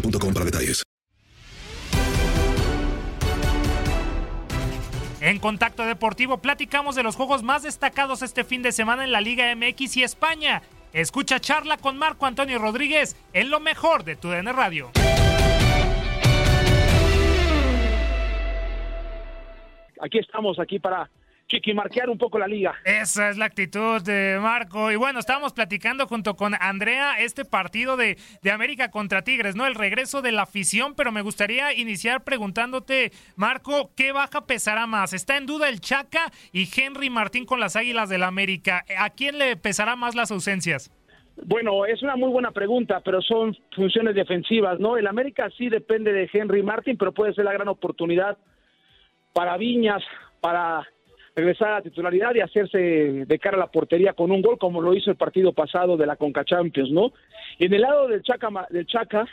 boostmobile.com para detalles. En Contacto Deportivo platicamos de los juegos más destacados este fin de semana en la Liga MX y España. Escucha charla con Marco Antonio Rodríguez en lo mejor de tu DN Radio. Aquí estamos, aquí para chiquimarquear un poco la liga. Esa es la actitud de Marco. Y bueno, estábamos platicando junto con Andrea este partido de, de América contra Tigres, ¿no? El regreso de la afición, pero me gustaría iniciar preguntándote, Marco, ¿qué baja pesará más? Está en duda el Chaca y Henry Martín con las Águilas del la América. ¿A quién le pesará más las ausencias? Bueno, es una muy buena pregunta, pero son funciones defensivas, ¿no? El América sí depende de Henry Martin, pero puede ser la gran oportunidad para Viñas, para regresar a la titularidad y hacerse de cara a la portería con un gol, como lo hizo el partido pasado de la Conca Champions, ¿no? En el lado del Chaca, del Chaca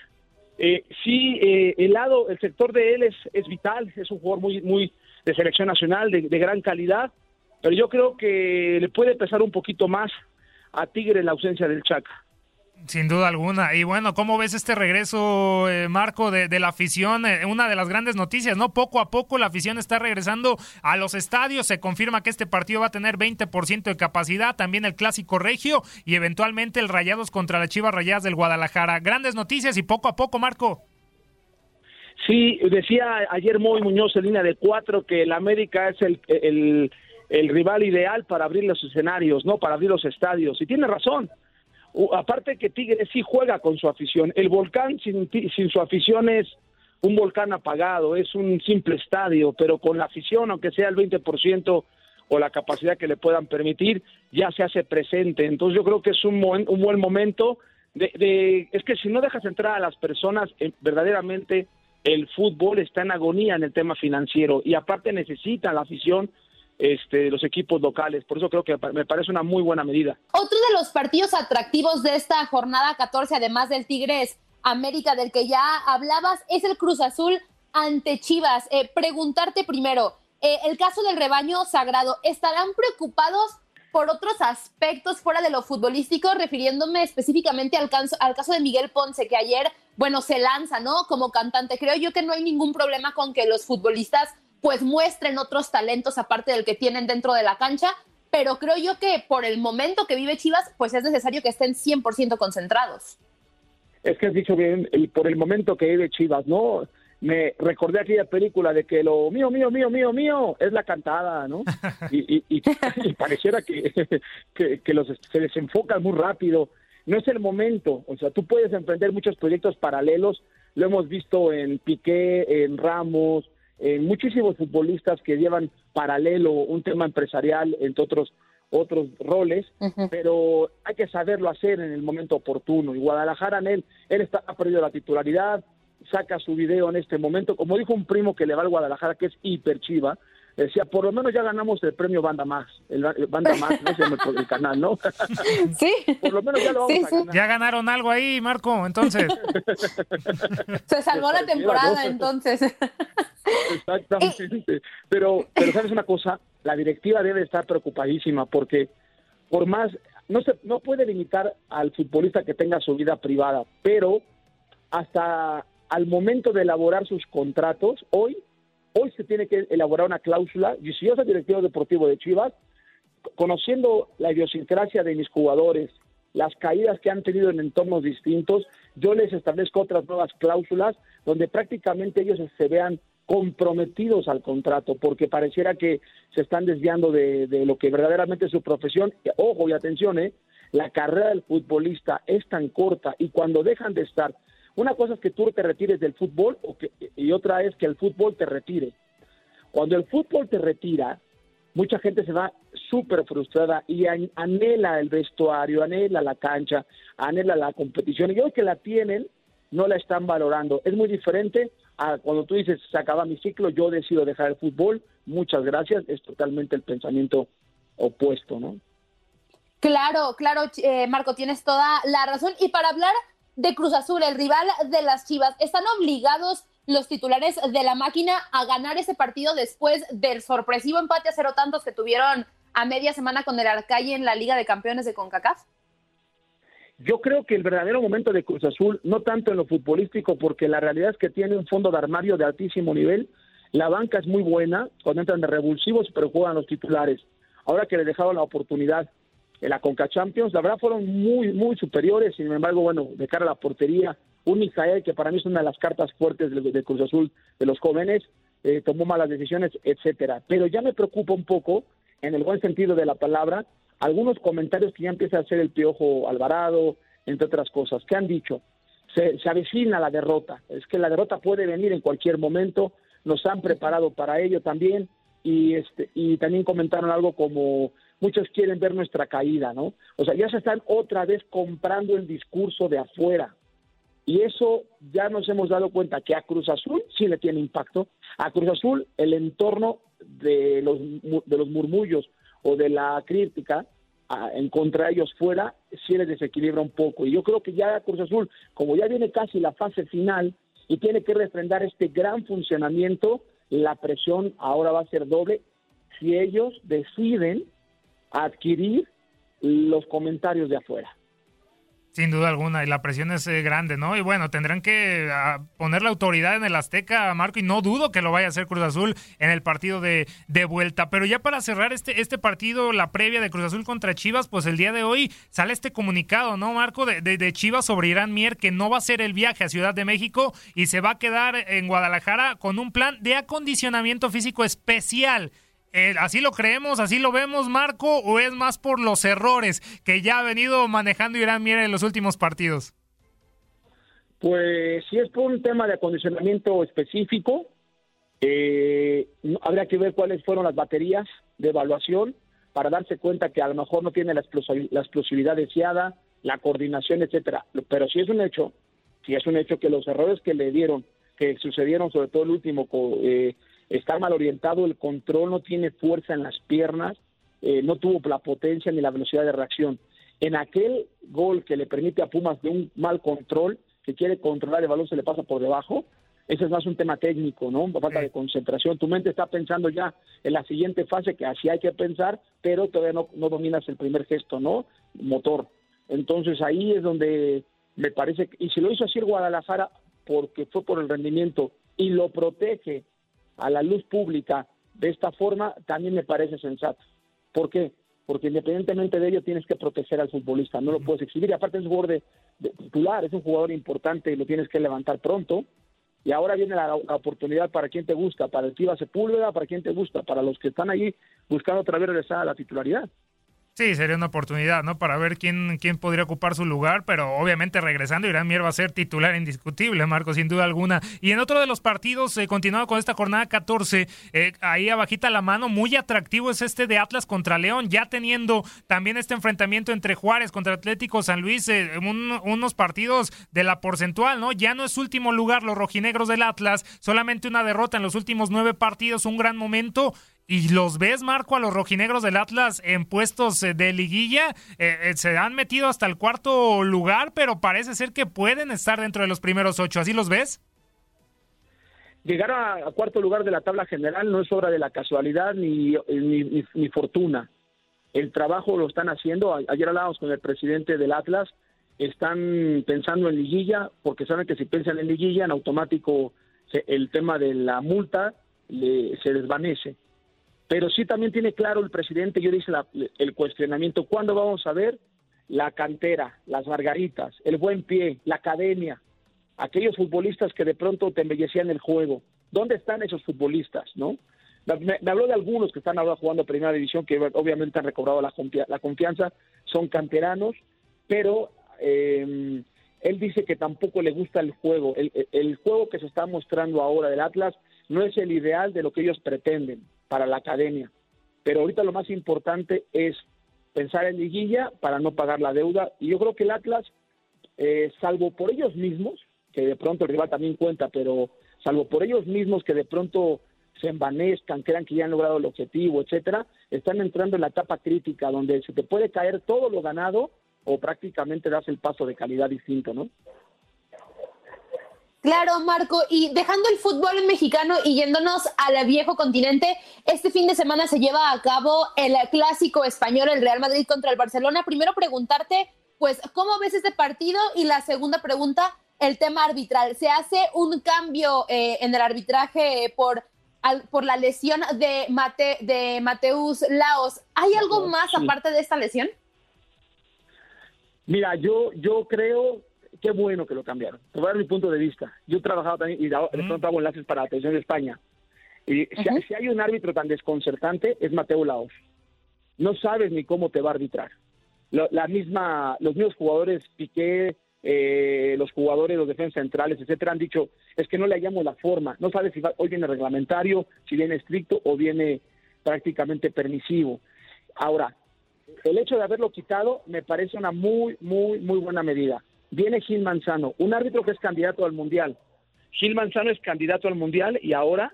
eh, sí, eh, el lado, el sector de él es, es vital, es un jugador muy, muy de selección nacional, de, de gran calidad, pero yo creo que le puede pesar un poquito más a Tigre la ausencia del Chaca. Sin duda alguna. Y bueno, ¿cómo ves este regreso, eh, Marco, de, la afición? Eh, una de las grandes noticias, ¿no? Poco a poco la afición está regresando a los estadios. Se confirma que este partido va a tener 20% de capacidad. También el clásico regio y eventualmente el Rayados contra las Chivas Rayadas del Guadalajara. Grandes noticias y poco a poco, Marco. Sí, decía ayer Moy Muñoz en línea de cuatro que el América es el, el rival ideal para abrir los escenarios, ¿no? Para abrir los estadios. Y tiene razón aparte que Tigres sí juega con su afición. El volcán sin, sin su afición es un volcán apagado, es un simple estadio, pero con la afición, aunque sea el 20% o la capacidad que le puedan permitir, ya se hace presente. Entonces yo creo que es un, un buen momento. De, de, es que si no dejas entrar a las personas, eh, verdaderamente el fútbol está en agonía en el tema financiero y aparte necesita la afición este, los equipos locales. Por eso creo que me parece una muy buena medida. Otro de los partidos atractivos de esta jornada 14, además del Tigres América, del que ya hablabas, es el Cruz Azul ante Chivas. Eh, preguntarte primero, eh, el caso del rebaño sagrado, ¿estarán preocupados por otros aspectos fuera de lo futbolístico, refiriéndome específicamente al caso, al caso de Miguel Ponce, que ayer, bueno, se lanza, ¿no? Como cantante. Creo yo que no hay ningún problema con que los futbolistas pues muestren otros talentos aparte del que tienen dentro de la cancha, pero creo yo que por el momento que vive Chivas, pues es necesario que estén 100% concentrados. Es que has dicho bien, el, por el momento que vive Chivas, ¿no? Me recordé aquella película de que lo mío, mío, mío, mío, mío es la cantada, ¿no? Y, y, y, y pareciera que, que, que, los, se desenfocan muy rápido. no es el momento. O sea, tú puedes emprender muchos proyectos paralelos. Lo hemos visto en Piqué, en Ramos, en muchísimos futbolistas que llevan paralelo un tema empresarial, entre otros otros roles, pero hay que saberlo hacer en el momento oportuno. Y Guadalajara, en él, él está, ha perdido la titularidad, saca su video en este momento. Como dijo un primo que le va al Guadalajara, que es hiper chiva, decía, por lo menos ya ganamos el premio Banda Más, el, Banda Más, no sé, el, el canal, ¿no? Sí. por lo menos ya lo vamos a ganar. Ya ganaron algo ahí, Marco, entonces. Se salvó la temporada, entonces. Exactamente. Pero, pero sabes una cosa, la directiva debe estar preocupadísima porque por más no se no puede limitar al futbolista que tenga su vida privada, pero hasta al momento de elaborar sus contratos, hoy hoy se tiene que elaborar una cláusula, y si yo soy directivo deportivo de Chivas, conociendo la idiosincrasia de mis jugadores, las caídas que han tenido en entornos distintos, yo les establezco otras nuevas cláusulas donde prácticamente ellos se vean comprometidos al contrato, porque pareciera que se están desviando de, de lo que verdaderamente es su profesión. Ojo y atención, ¿eh? la carrera del futbolista es tan corta y cuando dejan de estar, una cosa es que tú te retires del fútbol o que, y otra es que el fútbol te retire. Cuando el fútbol te retira, mucha gente se va súper frustrada y anhela el vestuario, anhela la cancha, anhela la competición y hoy que la tienen, no la están valorando. Es muy diferente a cuando tú dices, se acaba mi ciclo, yo decido dejar el fútbol, muchas gracias, es totalmente el pensamiento opuesto, ¿no? Claro, claro, eh, Marco, tienes toda la razón. Y para hablar de Cruz Azul, el rival de las Chivas, ¿están obligados los titulares de la máquina a ganar ese partido después del sorpresivo empate a cero tantos que tuvieron a media semana con el Arcalle en la Liga de Campeones de CONCACAF? Yo creo que el verdadero momento de Cruz Azul, no tanto en lo futbolístico, porque la realidad es que tiene un fondo de armario de altísimo nivel, la banca es muy buena, cuando entran de revulsivos, pero juegan los titulares. Ahora que le dejaron la oportunidad en la Conca Champions, la verdad fueron muy, muy superiores, sin embargo, bueno, de cara a la portería, un Mijael, que para mí es una de las cartas fuertes de, de Cruz Azul, de los jóvenes, eh, tomó malas decisiones, etcétera. Pero ya me preocupa un poco, en el buen sentido de la palabra, algunos comentarios que ya empieza a hacer el Piojo Alvarado, entre otras cosas, que han dicho, se, se avecina la derrota, es que la derrota puede venir en cualquier momento, nos han preparado para ello también, y este y también comentaron algo como muchos quieren ver nuestra caída, ¿no? O sea, ya se están otra vez comprando el discurso de afuera. Y eso ya nos hemos dado cuenta que a Cruz Azul sí le tiene impacto. A Cruz Azul el entorno de los, de los murmullos o de la crítica a, en contra de ellos fuera sí les desequilibra un poco. Y yo creo que ya Cruz Azul, como ya viene casi la fase final y tiene que refrendar este gran funcionamiento, la presión ahora va a ser doble si ellos deciden adquirir los comentarios de afuera. Sin duda alguna, y la presión es eh, grande, ¿no? Y bueno, tendrán que uh, poner la autoridad en el Azteca, Marco, y no dudo que lo vaya a hacer Cruz Azul en el partido de, de, vuelta. Pero ya para cerrar este, este partido, la previa de Cruz Azul contra Chivas, pues el día de hoy sale este comunicado, ¿no, Marco? De, de, de Chivas sobre Irán Mier, que no va a hacer el viaje a Ciudad de México y se va a quedar en Guadalajara con un plan de acondicionamiento físico especial eh, ¿Así lo creemos, así lo vemos, Marco, o es más por los errores que ya ha venido manejando Irán Mier en los últimos partidos? Pues si es por un tema de acondicionamiento específico, eh, habría que ver cuáles fueron las baterías de evaluación para darse cuenta que a lo mejor no tiene la explosividad deseada, la coordinación, etcétera. Pero si es un hecho, si es un hecho que los errores que le dieron, que sucedieron sobre todo el último, eh, está mal orientado, el control no tiene fuerza en las piernas, eh, no tuvo la potencia ni la velocidad de reacción. En aquel gol que le permite a Pumas de un mal control, que quiere controlar el balón, se le pasa por debajo, ese es más un tema técnico, ¿no? Falta de concentración. Tu mente está pensando ya en la siguiente fase, que así hay que pensar, pero todavía no, no dominas el primer gesto, ¿no? Motor. Entonces ahí es donde me parece, y si lo hizo así el Guadalajara, porque fue por el rendimiento y lo protege a la luz pública de esta forma, también me parece sensato. ¿Por qué? Porque independientemente de ello tienes que proteger al futbolista, no lo puedes exhibir. Y aparte es un jugador de, de titular, es un jugador importante y lo tienes que levantar pronto. Y ahora viene la, la oportunidad para quien te gusta, para el Tiva Sepúlveda, para quien te gusta, para los que están ahí buscando otra vez regresar a la titularidad. Sí, sería una oportunidad, ¿no? Para ver quién, quién podría ocupar su lugar, pero obviamente regresando, Irán Mier va a ser titular indiscutible, Marco, sin duda alguna. Y en otro de los partidos, eh, continuando con esta jornada 14, eh, ahí abajita la mano, muy atractivo es este de Atlas contra León, ya teniendo también este enfrentamiento entre Juárez contra Atlético San Luis, eh, unos partidos de la porcentual, ¿no? Ya no es último lugar los rojinegros del Atlas, solamente una derrota en los últimos nueve partidos, un gran momento y los ves, Marco, a los rojinegros del Atlas en puestos eh, de liguilla. Eh, eh, se han metido hasta el cuarto lugar, pero parece ser que pueden estar dentro de los primeros ocho. ¿Así los ves? Llegar a, cuarto lugar de la tabla general no es obra de la casualidad ni, ni, fortuna. El trabajo lo están haciendo. Ayer hablábamos con el presidente del Atlas. Están pensando en liguilla porque saben que si piensan en liguilla, en automático el tema de la multa se desvanece pero sí también tiene claro el presidente, yo dice el cuestionamiento, ¿cuándo vamos a ver la cantera, las margaritas, el buen pie, la academia, aquellos futbolistas que de pronto te embellecían el juego? ¿Dónde están esos futbolistas, no? Me, habló de algunos que están ahora jugando Primera División, que obviamente han recobrado la, la confianza, son canteranos, pero eh, él dice que tampoco le gusta el juego. el, juego que se está mostrando ahora del Atlas no es el ideal de lo que ellos pretenden para la academia. Pero ahorita lo más importante es pensar en liguilla para no pagar la deuda. Y yo creo que el Atlas, eh, salvo por ellos mismos, que de pronto el rival también cuenta, pero salvo por ellos mismos que de pronto se envanezcan, crean que ya han logrado el objetivo, etcétera, están entrando en la etapa crítica donde se te puede caer todo lo ganado o prácticamente das el paso de calidad distinto, ¿no? Claro, Marco, y dejando el fútbol mexicano y yéndonos al viejo continente, este fin de semana se lleva a cabo el clásico español, el Real Madrid contra el Barcelona. Primero preguntarte, pues, ¿cómo ves este partido? Y la segunda pregunta, el tema arbitral. ¿Se hace un cambio eh, en el arbitraje por, por la lesión de, Mate, de Mateus Laos? ¿Hay algo más aparte de esta lesión? Mira, yo, yo creo qué bueno que lo cambiaron. Te voy a dar mi punto de vista. Yo he trabajado también y de pronto hago enlaces para la atención de España. Y si, hay un árbitro tan desconcertante, es Mateo Laos. No sabes ni cómo te va a arbitrar. la misma, los mismos jugadores, Piqué, eh, los jugadores, los defensas centrales, etcétera, han dicho, es que no le hallamos la forma. No sabes si hoy viene reglamentario, si viene estricto o viene prácticamente permisivo. Ahora, el hecho de haberlo quitado me parece una muy, muy, muy buena medida viene Gil Manzano, un árbitro que es candidato al Mundial. Gil Manzano es candidato al Mundial y ahora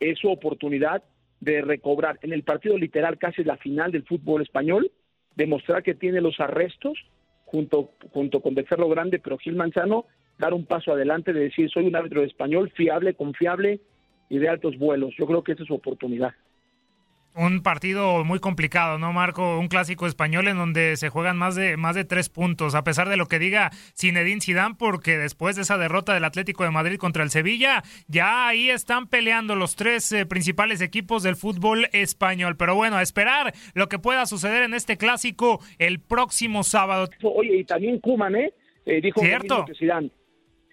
es su oportunidad de recobrar en el partido literal casi la final del fútbol español, demostrar que tiene los arrestos junto, junto con Becerro Grande, pero Gil Manzano dar un paso adelante de decir soy un árbitro español fiable, confiable y de altos vuelos. Yo creo que esa es su oportunidad un partido muy complicado, ¿no, Marco? Un clásico español en donde se juegan más de, más de tres puntos, a pesar de lo que diga Zinedine Zidane, porque después de esa derrota del Atlético de Madrid contra el Sevilla, ya ahí están peleando los tres eh, principales equipos del fútbol español. Pero bueno, a esperar lo que pueda suceder en este clásico el próximo sábado. Oye, y también Kuman, ¿eh? eh dijo ¿Cierto? Zidane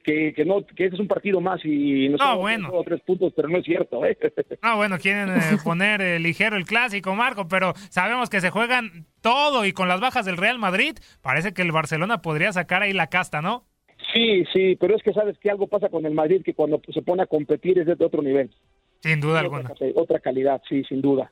que, que, no que ese es un partido más y no, no bueno. tres puntos, pero no es cierto. ¿eh? No, bueno, quieren eh, poner eh, ligero el clásico, Marco, pero sabemos que se juegan todo y con las bajas del Real Madrid, parece que el Barcelona podría sacar ahí la casta, ¿no? Sí, sí, pero es que sabes que algo pasa con el Madrid que cuando se pone a competir es de otro nivel. Sin duda alguna. otra calidad, sí, sin duda.